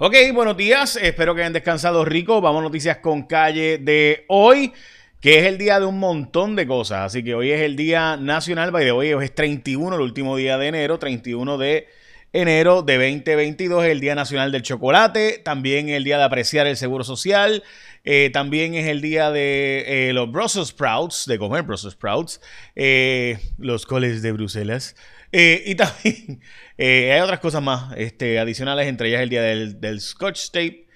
Ok, buenos días. Espero que hayan descansado rico. Vamos a noticias con calle de hoy, que es el día de un montón de cosas. Así que hoy es el día nacional, by de hoy es 31, el último día de enero, 31 de enero de 2022, el día nacional del chocolate, también el día de apreciar el seguro social, eh, también es el día de eh, los Brussels Sprouts, de comer Brussels Sprouts, eh, los coles de Bruselas. y también hay otras cosas más este, adicionales, entre ellas el día del, Scotch Tape.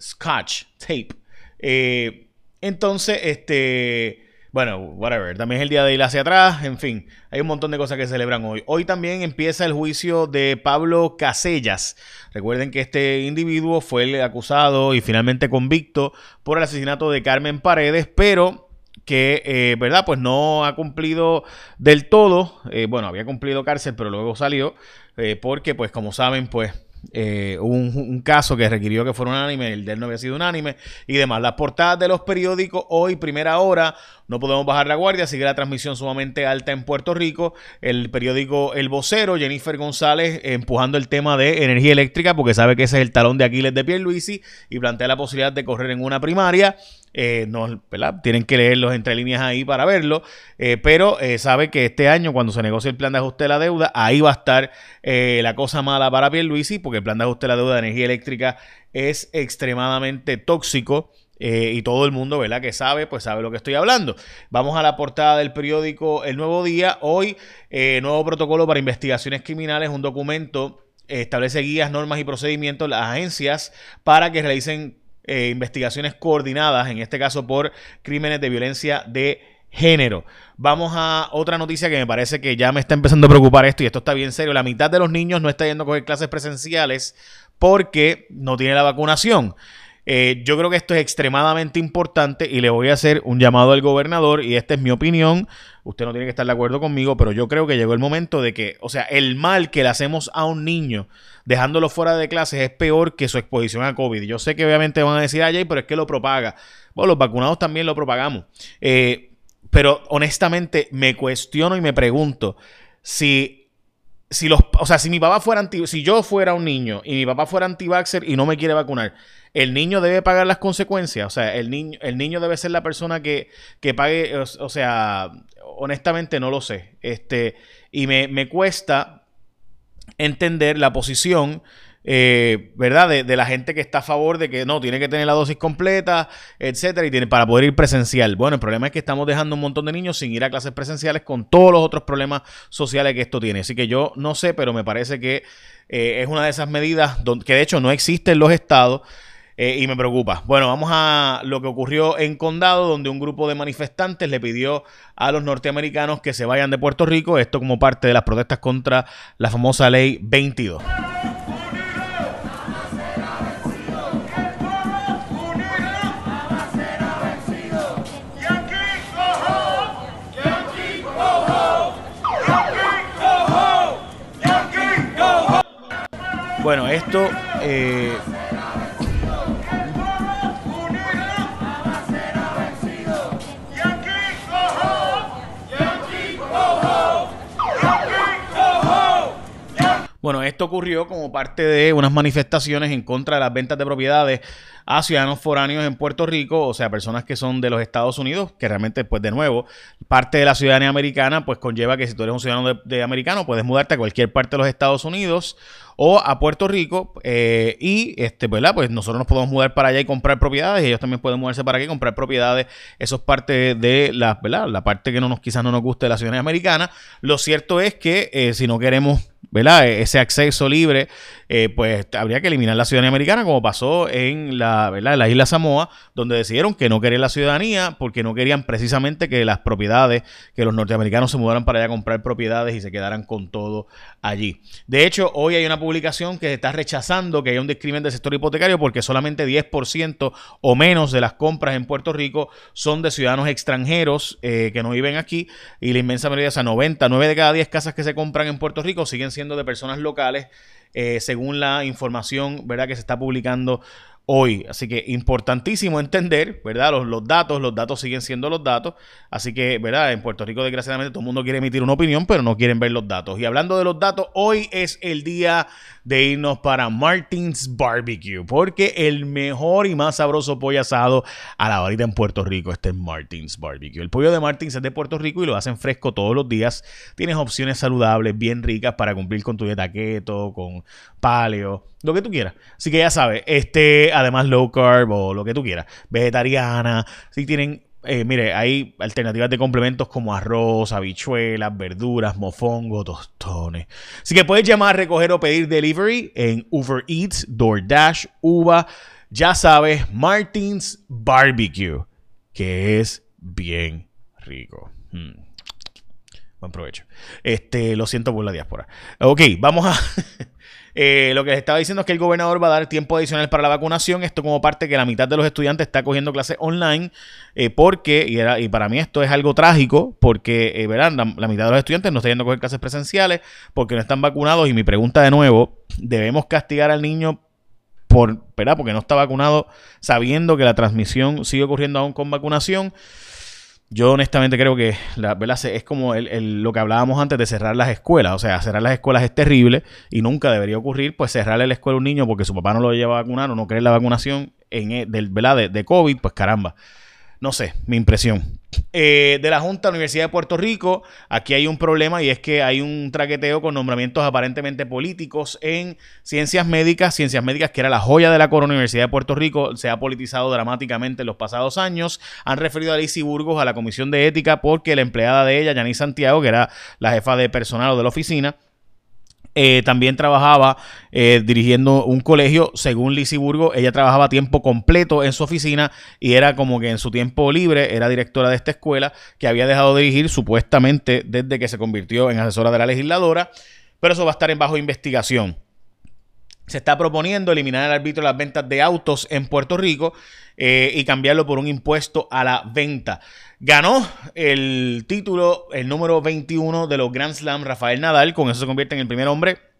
Scotch Tape. entonces, este bueno, whatever. También es el día de ir hacia atrás. En fin, hay un montón de cosas que celebran hoy. Hoy también empieza el juicio de Pablo Casellas. Recuerden que este individuo fue el acusado y finalmente convicto por el asesinato de Carmen Paredes, pero que, eh, ¿verdad? Pues no ha cumplido del todo. Eh, bueno, había cumplido cárcel, pero luego salió. Eh, porque, pues, como saben, pues eh, un, caso que requirió que fuera unánime, el de él no había sido unánime y demás. Las portadas de los periódicos hoy, primera hora, no podemos bajar la guardia, sigue la transmisión sumamente alta en Puerto Rico. El periódico El Vocero, Jennifer González, empujando el tema de energía eléctrica porque sabe que ese es el talón de Aquiles de Pierluisi y plantea la posibilidad de correr en una primaria. Eh, no, Tienen que leerlos entre líneas ahí para verlo, eh, pero eh, sabe que este año cuando se negocie el plan de ajuste de la deuda, ahí va a estar la cosa mala para Pierluisi, porque el plan de ajuste de la deuda de energía eléctrica es extremadamente tóxico. y todo el mundo, ¿verdad? Que sabe, pues sabe lo que estoy hablando. Vamos a la portada del periódico El Nuevo Día. Hoy, nuevo protocolo para investigaciones criminales, un documento establece guías, normas y procedimientos las agencias para que realicen eh, investigaciones coordinadas, en este caso por crímenes de violencia de género. Vamos a otra noticia que me parece que ya me está empezando a preocupar esto y esto está bien serio. La mitad de los niños no está yendo a coger clases presenciales porque no tiene la vacunación. Eh, yo creo que esto es extremadamente importante y le voy a hacer un llamado al gobernador y esta es mi opinión. Usted no tiene que estar de acuerdo conmigo, pero yo creo que llegó el momento de que, o sea, el mal que le hacemos a un niño dejándolo fuera de clases es peor que su exposición a COVID. Yo sé que obviamente van a decir, ay, pero es que lo propaga. Bueno, los vacunados también lo propagamos. Eh, pero honestamente me cuestiono y me pregunto si si los, o sea, si mi papá fuera anti, si yo fuera un niño y mi papá fuera anti-vaxxer y no me quiere vacunar, el niño debe pagar las consecuencias. O sea, el niño, el niño debe ser la persona que, que pague, o, sea, honestamente no lo sé. Este, y me, me cuesta entender la posición eh, ¿verdad? De, la gente que está a favor de que no, tiene que tener la dosis completa, etcétera, y tiene para poder ir presencial. Bueno, el problema es que estamos dejando un montón de niños sin ir a clases presenciales con todos los otros problemas sociales que esto tiene. Así que yo no sé, pero me parece que eh, es una de esas medidas que de hecho no existe en los estados. Eh, y me preocupa. Bueno, vamos a lo que ocurrió en Condado, donde un grupo de manifestantes le pidió a los norteamericanos que se vayan de Puerto Rico, esto como parte de las protestas contra la famosa ley 22. Bueno, esto eh, Bueno, esto ocurrió como parte de unas manifestaciones en contra de las ventas de propiedades a ciudadanos foráneos en Puerto Rico, o sea, personas que son de los Estados Unidos, que realmente, pues de nuevo, parte de la ciudadanía americana, pues conlleva que si tú eres un ciudadano de, americano, puedes mudarte a cualquier parte de los Estados Unidos o a Puerto Rico eh, y este ¿verdad? pues nosotros nos podemos mudar para allá y comprar propiedades y ellos también pueden mudarse para aquí y comprar propiedades eso es parte de la, ¿verdad? la parte que no nos quizás no nos guste de la ciudadanía americana lo cierto es que eh, si no queremos ¿verdad? E-, ese acceso libre, eh, pues habría que eliminar la ciudadanía americana, como pasó en la, ¿verdad? la isla Samoa, donde decidieron que no querían la ciudadanía porque no querían precisamente que las propiedades, que los norteamericanos se mudaran para allá a comprar propiedades y se quedaran con todo allí. De hecho, hoy hay una publicación que está rechazando que haya un discrimen del sector hipotecario porque solamente 10% o menos de las compras en Puerto Rico son de ciudadanos extranjeros eh, que no viven aquí y la inmensa mayoría, o sea, 90, 9 de cada 10 casas que se compran en Puerto Rico siguen siendo de personas locales, eh, según la información ¿verdad? que se está publicando hoy. Así que importantísimo entender, ¿verdad? Los, datos, los datos siguen siendo los datos. Así que, ¿verdad? En Puerto Rico, desgraciadamente, todo el mundo quiere emitir una opinión, pero no quieren ver los datos. Y hablando de los datos, hoy es el día de irnos para Martins Barbecue, porque el mejor y más sabroso pollo asado a la varita en Puerto Rico este es Martins Barbecue. El pollo de Martins es de Puerto Rico y lo hacen fresco todos los días. Tienes opciones saludables, bien ricas para cumplir con tu dieta keto, con paleo, lo que tú quieras. Así que ya sabes, este, además low carb o lo que tú quieras, vegetariana, si tienen eh, mire, hay alternativas de complementos como arroz, habichuelas, verduras, mofongo, tostones. Así que puedes llamar, recoger o pedir delivery en Uber Eats, DoorDash, Uva. Ya sabes, Martins Barbecue, que es bien rico. Hmm. Buen provecho. Este, lo siento por la diáspora. Ok, vamos a. Eh, lo que les estaba diciendo es que el gobernador va a dar tiempo adicional para la vacunación. Esto como parte que la mitad de los estudiantes está cogiendo clases online. Eh, porque, y, era, y, para mí esto es algo trágico, porque eh, verán, la, mitad de los estudiantes no está yendo a coger clases presenciales porque no están vacunados. Y mi pregunta de nuevo, ¿debemos castigar al niño por, ¿verdad? porque no está vacunado sabiendo que la transmisión sigue ocurriendo aún con vacunación? Yo honestamente creo que la, ¿verdad? es como lo que hablábamos antes de cerrar las escuelas. O sea, cerrar las escuelas es terrible y nunca debería ocurrir, pues cerrarle la escuela a un niño porque su papá no lo lleva a vacunar o no cree la vacunación en, e, del, ¿verdad? De, de COVID, pues caramba. No sé, mi impresión. Eh, de la Junta de la Universidad de Puerto Rico, aquí hay un problema y es que hay un traqueteo con nombramientos aparentemente políticos en ciencias médicas. Ciencias médicas, que era la joya de la corona Universidad de Puerto Rico, se ha politizado dramáticamente en los pasados años. Han referido a Lizzie Burgos a la Comisión de Ética porque la empleada de ella, Yanis Santiago, que era la jefa de personal o de la oficina, eh, también trabajaba eh, dirigiendo un colegio, según Burgo, ella trabajaba tiempo completo en su oficina y era como que en su tiempo libre era directora de esta escuela que había dejado de dirigir supuestamente desde que se convirtió en asesora de la legisladora, pero eso va a estar en bajo investigación. Se está proponiendo eliminar el arbitrio de las ventas de autos en Puerto Rico eh, y cambiarlo por un impuesto a la venta. Ganó el título, el número 21 de los Grand Slam, Rafael Nadal. Con eso se convierte en el primer hombre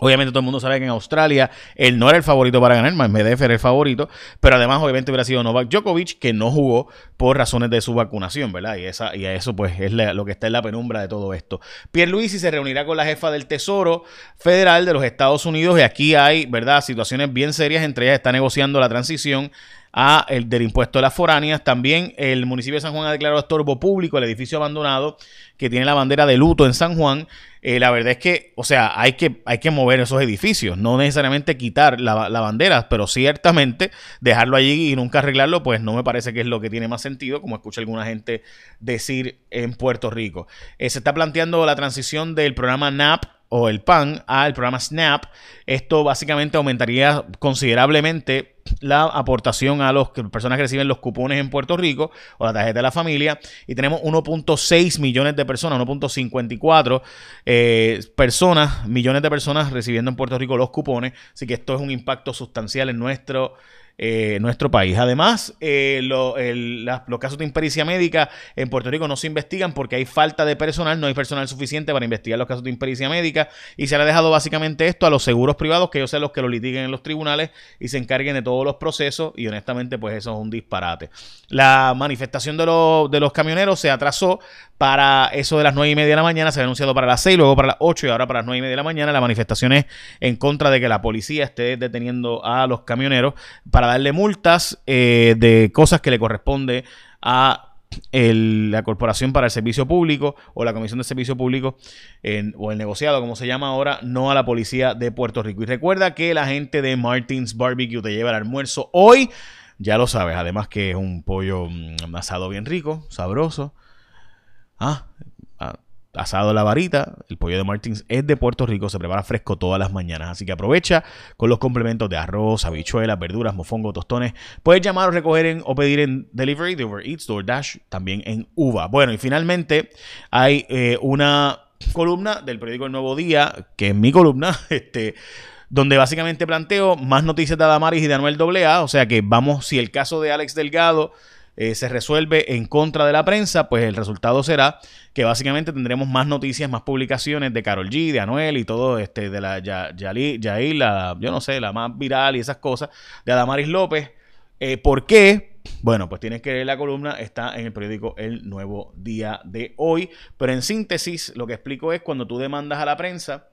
Obviamente todo el mundo sabe que en Australia él no era el favorito para ganar, Medvedev era el favorito, pero además obviamente hubiera sido Novak Djokovic que no jugó por razones de su vacunación, ¿verdad? Y, esa, y a eso pues es lo que está en la penumbra de todo esto. Pierre Luisi se reunirá con la jefa del Tesoro Federal de los Estados Unidos y aquí hay, ¿verdad? Situaciones bien serias, entre ellas está negociando la transición a el del impuesto de las foráneas. También el municipio de San Juan ha declarado estorbo público el edificio abandonado que tiene la bandera de luto en San Juan. Eh, la verdad es que, o sea, hay que, hay que mover esos edificios, no necesariamente quitar la, bandera, pero ciertamente dejarlo allí y nunca arreglarlo, pues no me parece que es lo que tiene más sentido, como escucha alguna gente decir en Puerto Rico. Eh, se está planteando la transición del programa NAP o el PAN al programa SNAP. Esto básicamente aumentaría considerablemente la aportación a las personas que reciben los cupones en Puerto Rico o la tarjeta de la familia. Y tenemos 1.6 millones de personas, 1.54 eh, personas, millones de personas recibiendo en Puerto Rico los cupones. Así que esto es un impacto sustancial en nuestro eh, nuestro país. Además, eh, los casos de impericia médica en Puerto Rico no se investigan porque hay falta de personal, no hay personal suficiente para investigar los casos de impericia médica y se le ha dejado básicamente esto a los seguros privados, que ellos sean los que lo litiguen en los tribunales y se encarguen de todos los procesos y honestamente pues eso es un disparate. La manifestación de, de los camioneros se atrasó para eso de las 9 y media de la mañana, se ha anunciado para las 6, luego para las 8 y ahora para las 9 y media de la mañana. La manifestación es en contra de que la policía esté deteniendo a los camioneros para darle multas eh, de cosas que le corresponde a la Corporación para el Servicio Público o la Comisión de Servicio Público o el negociado, como se llama ahora, no a la policía de Puerto Rico. Y recuerda que la gente de Martins Barbecue te lleva el almuerzo hoy. Ya lo sabes, además que es un pollo mm, asado bien rico, sabroso. Ah, ah, asado a la varita, el pollo de Martins es de Puerto Rico, se prepara fresco todas las mañanas, así que aprovecha con los complementos de arroz, habichuelas, verduras, mofongo, tostones. Puedes llamar o recoger o pedir en delivery de Uber Eats, DoorDash, también en Uva. Bueno, y finalmente hay eh, una columna del periódico El Nuevo Día, que es mi columna, este donde básicamente planteo más noticias de Adamaris y de Anuel AA, o sea que vamos, si el caso de Alex Delgado eh, se resuelve en contra de la prensa, pues el resultado será que básicamente tendremos más noticias, más publicaciones de Carol G, de Anuel y todo, este, de la Yair, la, yo no sé, la más viral y esas cosas, de Adamaris López. Eh, ¿Por qué? Bueno, pues tienes que leer la columna, está en el periódico El Nuevo Día de hoy. Pero en síntesis, lo que explico es cuando tú demandas a la prensa,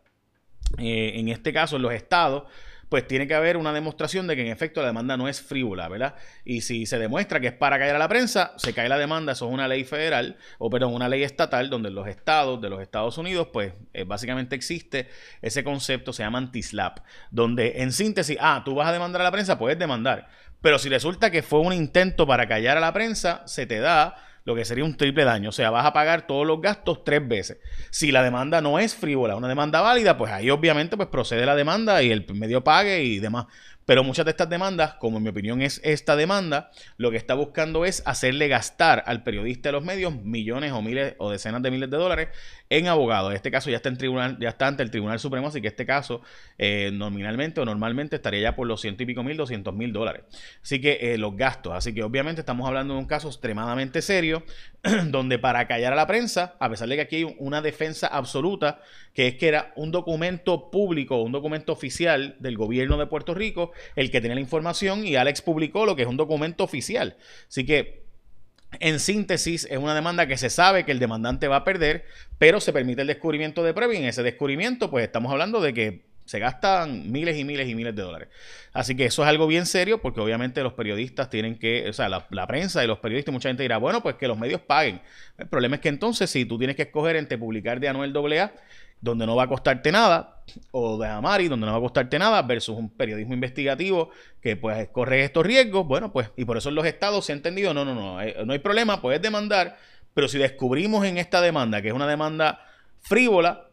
eh, en este caso en los estados, pues tiene que haber una demostración de que en efecto la demanda no es frívola, ¿verdad? Y si se demuestra que es para caer a la prensa, se cae la demanda, eso es una ley federal, o perdón, una ley estatal, donde los estados de los Estados Unidos, pues eh, básicamente existe ese concepto, se llama anti-slap, donde en síntesis, ah, tú vas a demandar a la prensa, puedes demandar, pero si resulta que fue un intento para callar a la prensa, se te da lo que sería un triple daño. O sea, vas a pagar todos los gastos tres veces. Si la demanda no es frívola, una demanda válida, pues ahí obviamente pues procede la demanda y el medio pague y demás. Pero muchas de estas demandas, como en mi opinión es esta demanda, lo que está buscando es hacerle gastar al periodista de los medios millones o miles o decenas de miles de dólares en abogados. Este caso ya está en tribunal, ya está ante el Tribunal Supremo, así que este caso eh, nominalmente o normalmente estaría ya por los ciento y pico mil, doscientos mil dólares. Así que eh, los gastos. Así que obviamente estamos hablando de un caso extremadamente serio, donde para callar a la prensa, a pesar de que aquí hay una defensa absoluta, que es que era un documento público, un documento oficial del gobierno de Puerto Rico, el que tenía la información y Alex publicó lo que es un documento oficial. Así que en síntesis, es una demanda que se sabe que el demandante va a perder, pero se permite el descubrimiento de prueba y en ese descubrimiento, pues estamos hablando de que se gastan miles y miles y miles de dólares. Así que eso es algo bien serio porque obviamente los periodistas tienen que, o sea, la, la, prensa y los periodistas, mucha gente dirá, bueno, pues que los medios paguen. El problema es que entonces si tú tienes que escoger entre publicar de Anuel AA donde no va a costarte nada, o de Amari, donde no va a costarte nada, versus un periodismo investigativo que pues corre estos riesgos, bueno, pues, y por eso los estados se ha entendido, no, no, no, eh, no hay problema, puedes demandar, pero si descubrimos en esta demanda, que es una demanda frívola,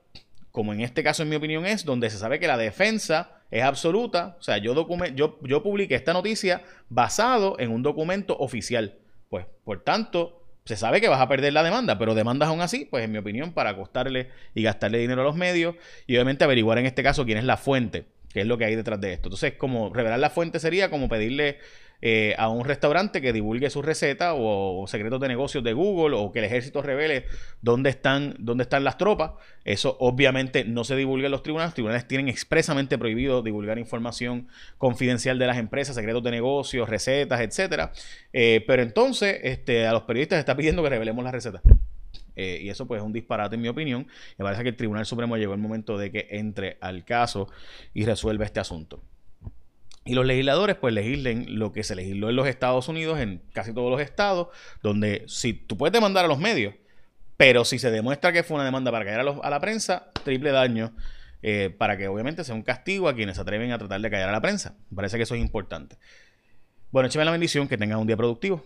como en este caso en mi opinión es, donde se sabe que la defensa es absoluta, o sea, yo, yo, yo publiqué esta noticia basado en un documento oficial, pues, por tanto, se sabe que vas a perder la demanda, pero demandas aún así, pues en mi opinión, para costarle y gastarle dinero a los medios y obviamente averiguar en este caso quién es la fuente, qué es lo que hay detrás de esto. Entonces, como revelar la fuente sería como pedirle eh, a un restaurante que divulgue su receta o, secretos de negocios de Google o que el ejército revele dónde están, dónde están las tropas. Eso obviamente no se divulga en los tribunales. Los tribunales tienen expresamente prohibido divulgar información confidencial de las empresas, secretos de negocios, recetas, etcétera. Eh, pero entonces este, a los periodistas está pidiendo que revelemos las recetas. Eh, y eso pues es un disparate en mi opinión. Me parece que el Tribunal Supremo llegó el momento de que entre al caso y resuelva este asunto. Y los legisladores pues legislen lo que se legisló en los Estados Unidos, en casi todos los estados, donde si tú puedes demandar a los medios, pero si se demuestra que fue una demanda para caer a, la prensa, triple daño, eh, para que obviamente sea un castigo a quienes se atreven a tratar de callar a la prensa. Me parece que eso es importante. Bueno, écheme la bendición, que tengan un día productivo.